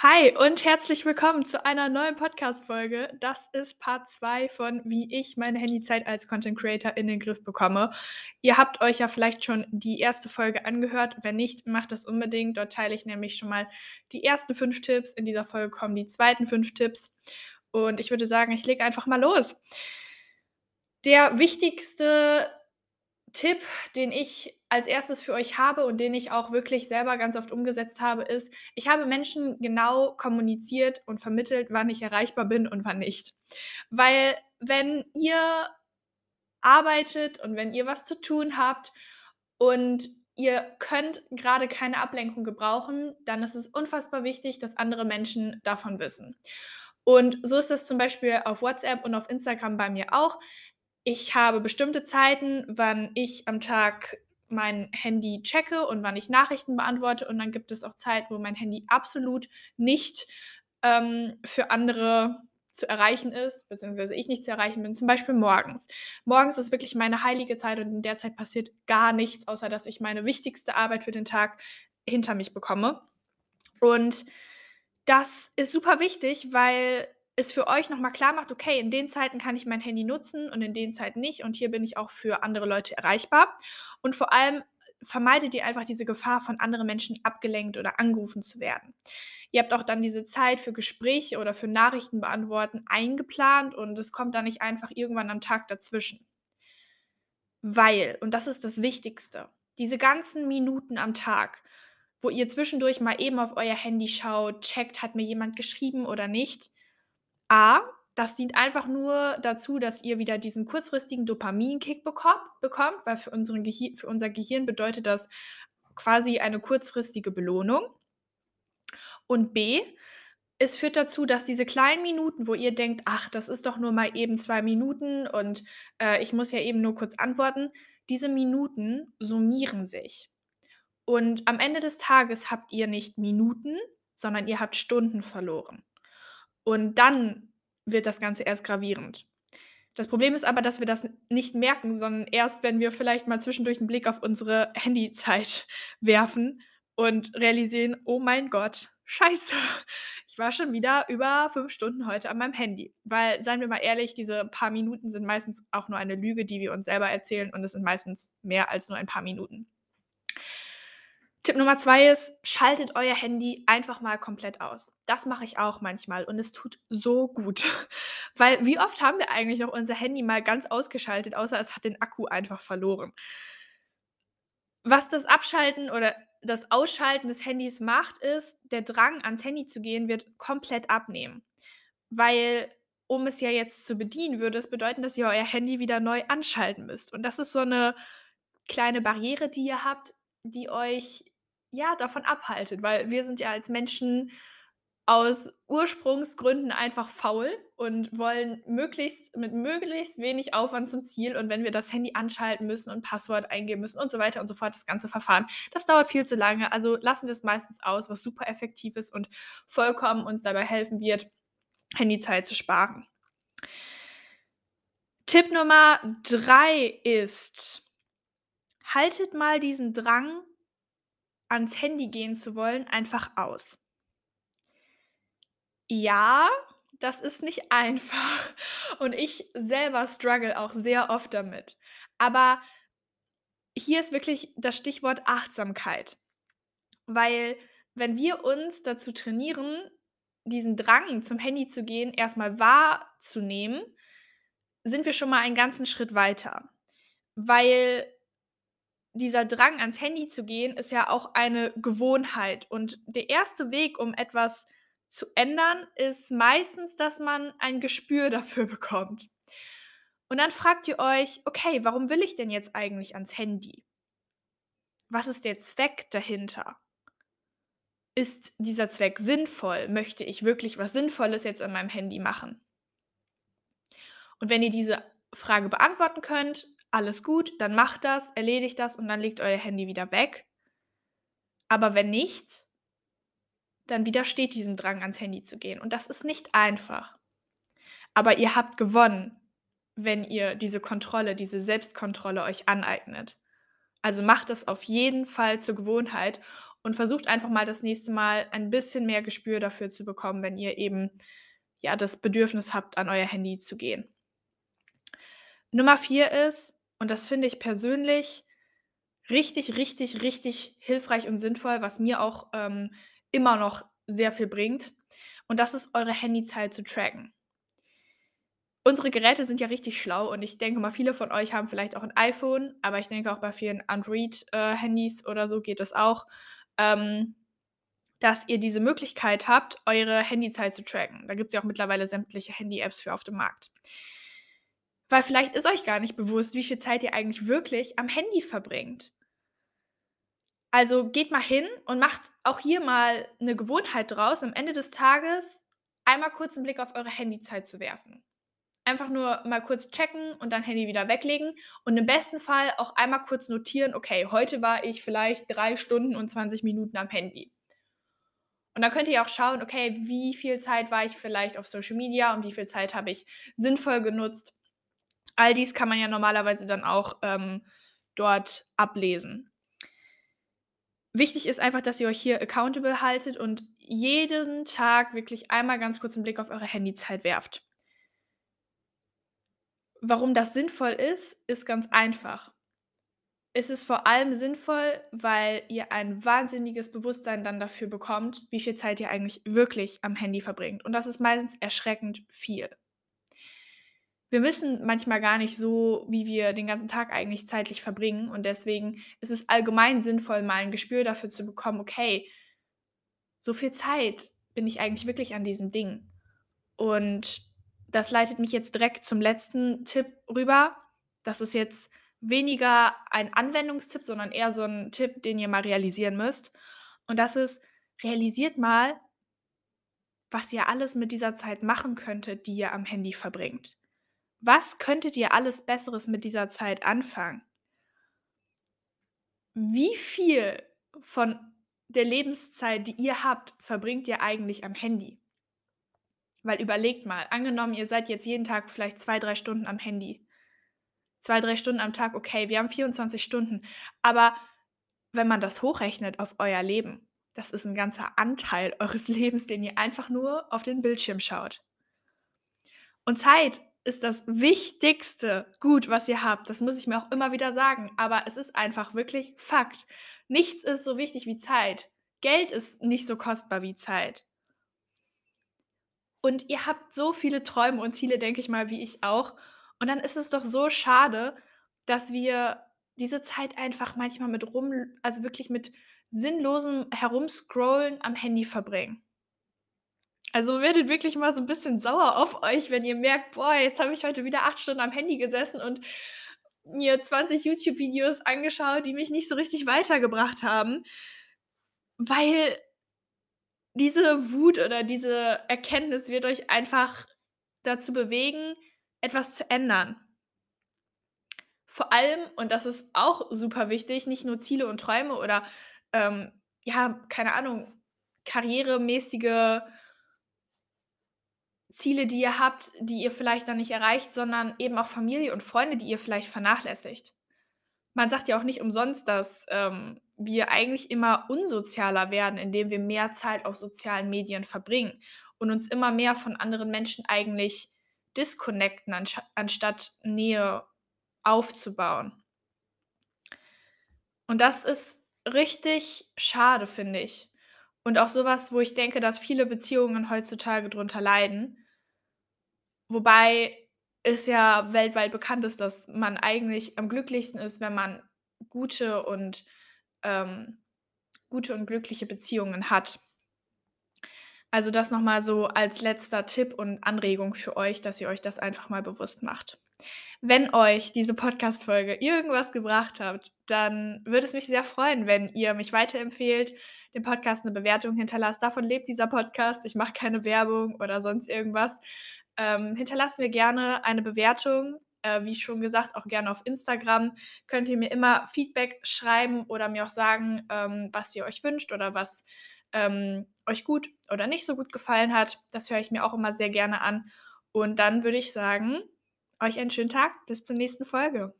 Hi und herzlich willkommen zu einer neuen Podcast-Folge. Das ist Part 2 von Wie ich meine Handyzeit als Content Creator in den Griff bekomme. Ihr habt euch ja vielleicht schon die erste Folge angehört. Wenn nicht, macht das unbedingt. Dort teile ich nämlich schon mal die ersten fünf Tipps. In dieser Folge kommen die zweiten fünf Tipps. Und ich würde sagen, ich lege einfach mal los. Der wichtigste Tipp, den ich als erstes für euch habe und den ich auch wirklich selber ganz oft umgesetzt habe, ist, ich habe Menschen genau kommuniziert und vermittelt, wann ich erreichbar bin und wann nicht. Weil wenn ihr arbeitet und wenn ihr was zu tun habt und ihr könnt gerade keine Ablenkung gebrauchen, dann ist es unfassbar wichtig, dass andere Menschen davon wissen. Und so ist das zum Beispiel auf WhatsApp und auf Instagram bei mir auch. Ich habe bestimmte Zeiten, wann ich am Tag mein Handy checke und wann ich Nachrichten beantworte. Und dann gibt es auch Zeiten, wo mein Handy absolut nicht ähm, für andere zu erreichen ist, beziehungsweise ich nicht zu erreichen bin, zum Beispiel morgens. Morgens ist wirklich meine heilige Zeit und in der Zeit passiert gar nichts, außer dass ich meine wichtigste Arbeit für den Tag hinter mich bekomme. Und das ist super wichtig, weil es für euch nochmal klar macht, okay, in den Zeiten kann ich mein Handy nutzen und in den Zeiten nicht und hier bin ich auch für andere Leute erreichbar. Und vor allem vermeidet ihr einfach diese Gefahr, von anderen Menschen abgelenkt oder angerufen zu werden. Ihr habt auch dann diese Zeit für Gespräche oder für Nachrichten beantworten eingeplant und es kommt dann nicht einfach irgendwann am Tag dazwischen. Weil, und das ist das Wichtigste, diese ganzen Minuten am Tag, wo ihr zwischendurch mal eben auf euer Handy schaut, checkt, hat mir jemand geschrieben oder nicht, A, das dient einfach nur dazu, dass ihr wieder diesen kurzfristigen Dopaminkick bekommt, bekommt weil für, unseren Gehir für unser Gehirn bedeutet das quasi eine kurzfristige Belohnung. Und B, es führt dazu, dass diese kleinen Minuten, wo ihr denkt, ach, das ist doch nur mal eben zwei Minuten und äh, ich muss ja eben nur kurz antworten, diese Minuten summieren sich. Und am Ende des Tages habt ihr nicht Minuten, sondern ihr habt Stunden verloren. Und dann wird das Ganze erst gravierend. Das Problem ist aber, dass wir das nicht merken, sondern erst, wenn wir vielleicht mal zwischendurch einen Blick auf unsere Handyzeit werfen und realisieren, oh mein Gott, scheiße, ich war schon wieder über fünf Stunden heute an meinem Handy. Weil, seien wir mal ehrlich, diese paar Minuten sind meistens auch nur eine Lüge, die wir uns selber erzählen und es sind meistens mehr als nur ein paar Minuten. Tipp Nummer zwei ist, schaltet euer Handy einfach mal komplett aus. Das mache ich auch manchmal und es tut so gut. Weil wie oft haben wir eigentlich auch unser Handy mal ganz ausgeschaltet, außer es hat den Akku einfach verloren. Was das Abschalten oder das Ausschalten des Handys macht, ist, der Drang ans Handy zu gehen wird komplett abnehmen. Weil, um es ja jetzt zu bedienen, würde es bedeuten, dass ihr euer Handy wieder neu anschalten müsst. Und das ist so eine kleine Barriere, die ihr habt, die euch ja davon abhaltet, weil wir sind ja als Menschen aus Ursprungsgründen einfach faul und wollen möglichst mit möglichst wenig Aufwand zum Ziel und wenn wir das Handy anschalten müssen und Passwort eingeben müssen und so weiter und so fort, das ganze Verfahren, das dauert viel zu lange. Also lassen wir es meistens aus, was super effektiv ist und vollkommen uns dabei helfen wird, Handyzeit zu sparen. Tipp Nummer drei ist, haltet mal diesen Drang, ans Handy gehen zu wollen, einfach aus. Ja, das ist nicht einfach. Und ich selber struggle auch sehr oft damit. Aber hier ist wirklich das Stichwort Achtsamkeit. Weil wenn wir uns dazu trainieren, diesen Drang zum Handy zu gehen, erstmal wahrzunehmen, sind wir schon mal einen ganzen Schritt weiter. Weil dieser Drang ans Handy zu gehen, ist ja auch eine Gewohnheit. Und der erste Weg, um etwas zu ändern, ist meistens, dass man ein Gespür dafür bekommt. Und dann fragt ihr euch, okay, warum will ich denn jetzt eigentlich ans Handy? Was ist der Zweck dahinter? ist dieser Zweck sinnvoll? Möchte ich wirklich was Sinnvolles jetzt an meinem Handy machen? Und wenn ihr diese Frage beantworten könnt, alles gut, dann macht das, erledigt das und dann legt euer Handy wieder weg. Aber wenn nicht, dann widersteht diesem Drang, ans Handy zu gehen. Und das ist nicht einfach. Aber ihr habt gewonnen, wenn ihr diese Kontrolle, diese Selbstkontrolle euch aneignet. Also macht es auf jeden Fall zur Gewohnheit und versucht einfach mal das nächste Mal ein bisschen mehr Gespür dafür zu bekommen, wenn ihr eben ja das Bedürfnis habt, an euer Handy zu gehen. Nummer vier ist, und das finde ich persönlich richtig, richtig, richtig hilfreich und sinnvoll, was mir auch ähm, immer noch sehr viel bringt. Und das ist eure Handyzeit zu tracken. Unsere Geräte sind ja richtig schlau und ich denke mal, viele von euch haben vielleicht auch ein iPhone, aber ich denke auch bei vielen Android-Handys äh, oder so geht es auch, ähm, dass ihr diese Möglichkeit habt, eure Handyzeit zu tracken. Da gibt es ja auch mittlerweile sämtliche Handy-Apps für auf dem Markt. Weil vielleicht ist euch gar nicht bewusst, wie viel Zeit ihr eigentlich wirklich am Handy verbringt. Also geht mal hin und macht auch hier mal eine Gewohnheit draus, am Ende des Tages einmal kurz einen Blick auf eure Handyzeit zu werfen. Einfach nur mal kurz checken und dann Handy wieder weglegen und im besten Fall auch einmal kurz notieren, okay, heute war ich vielleicht drei Stunden und 20 Minuten am Handy. Und dann könnt ihr auch schauen, okay, wie viel Zeit war ich vielleicht auf Social Media und wie viel Zeit habe ich sinnvoll genutzt. All dies kann man ja normalerweise dann auch ähm, dort ablesen. Wichtig ist einfach, dass ihr euch hier accountable haltet und jeden Tag wirklich einmal ganz kurz einen Blick auf eure Handyzeit werft. Warum das sinnvoll ist, ist ganz einfach. Es ist vor allem sinnvoll, weil ihr ein wahnsinniges Bewusstsein dann dafür bekommt, wie viel Zeit ihr eigentlich wirklich am Handy verbringt. Und das ist meistens erschreckend viel wir wissen manchmal gar nicht so, wie wir den ganzen Tag eigentlich zeitlich verbringen. Und deswegen ist es allgemein sinnvoll, mal ein Gespür dafür zu bekommen, okay, so viel Zeit bin ich eigentlich wirklich an diesem Ding. Und das leitet mich jetzt direkt zum letzten Tipp rüber. Das ist jetzt weniger ein Anwendungstipp, sondern eher so ein Tipp, den ihr mal realisieren müsst. Und das ist, realisiert mal, was ihr alles mit dieser Zeit machen könntet, die ihr am Handy verbringt. Was könntet ihr alles Besseres mit dieser Zeit anfangen? Wie viel von der Lebenszeit, die ihr habt, verbringt ihr eigentlich am Handy? Weil überlegt mal, angenommen, ihr seid jetzt jeden Tag vielleicht zwei, drei Stunden am Handy. Zwei, drei Stunden am Tag, okay, wir haben 24 Stunden. Aber wenn man das hochrechnet auf euer Leben, das ist ein ganzer Anteil eures Lebens, den ihr einfach nur auf den Bildschirm schaut. Und Zeit ist das wichtigste Gut, was ihr habt. Das muss ich mir auch immer wieder sagen. Aber es ist einfach wirklich Fakt. Nichts ist so wichtig wie Zeit. Geld ist nicht so kostbar wie Zeit. Und ihr habt so viele Träume und Ziele, denke ich mal, wie ich auch. Und dann ist es doch so schade, dass wir diese Zeit einfach manchmal mit rum, also wirklich mit sinnlosem Herumscrollen am Handy verbringen. Also werdet wirklich mal so ein bisschen sauer auf euch, wenn ihr merkt: „Boah, jetzt habe ich heute wieder acht Stunden am Handy gesessen und mir 20 YouTube-Videos angeschaut, die mich nicht so richtig weitergebracht haben.“ Weil diese Wut oder diese Erkenntnis wird euch einfach dazu bewegen, etwas zu ändern. Vor allem, und das ist auch super wichtig, nicht nur Ziele und Träume oder, ähm, ja, keine Ahnung, karrieremäßige Ziele, die ihr habt, die ihr vielleicht dann nicht erreicht, sondern eben auch Familie und Freunde, die ihr vielleicht vernachlässigt. Man sagt ja auch nicht umsonst, dass ähm, wir eigentlich immer unsozialer werden, indem wir mehr Zeit auf sozialen Medien verbringen und uns immer mehr von anderen Menschen eigentlich disconnecten, anstatt Nähe aufzubauen. Und das ist richtig schade, finde ich. Und auch sowas, wo ich denke, dass viele Beziehungen heutzutage drunter leiden. Wobei es ja weltweit bekannt ist, dass man eigentlich am glücklichsten ist, wenn man gute und ähm, gute und glückliche Beziehungen hat. Also das noch mal so als letzter Tipp und Anregung für euch, dass ihr euch das einfach mal bewusst macht. Wenn euch diese Podcast-Folge irgendwas gebracht hat, dann würde es mich sehr freuen, wenn ihr mich weiterempfehlt, dem Podcast 'ne Bewertung hinterlasst. Davon lebt dieser Podcast. Ich mache keine Werbung oder sonst irgendwas. Ähm, hinterlasst mir gerne eine Bewertung. Äh, wie schon gesagt, auch gerne auf Instagram könnt ihr mir immer Feedback schreiben oder mir auch sagen, ähm, was ihr euch wünscht oder was, ähm, euch gut oder nicht so gut gefallen hat. Das höre ich mir auch immer sehr gerne an. Und dann würde ich sagen, euch einen schönen Tag. Bis zur nächsten Folge.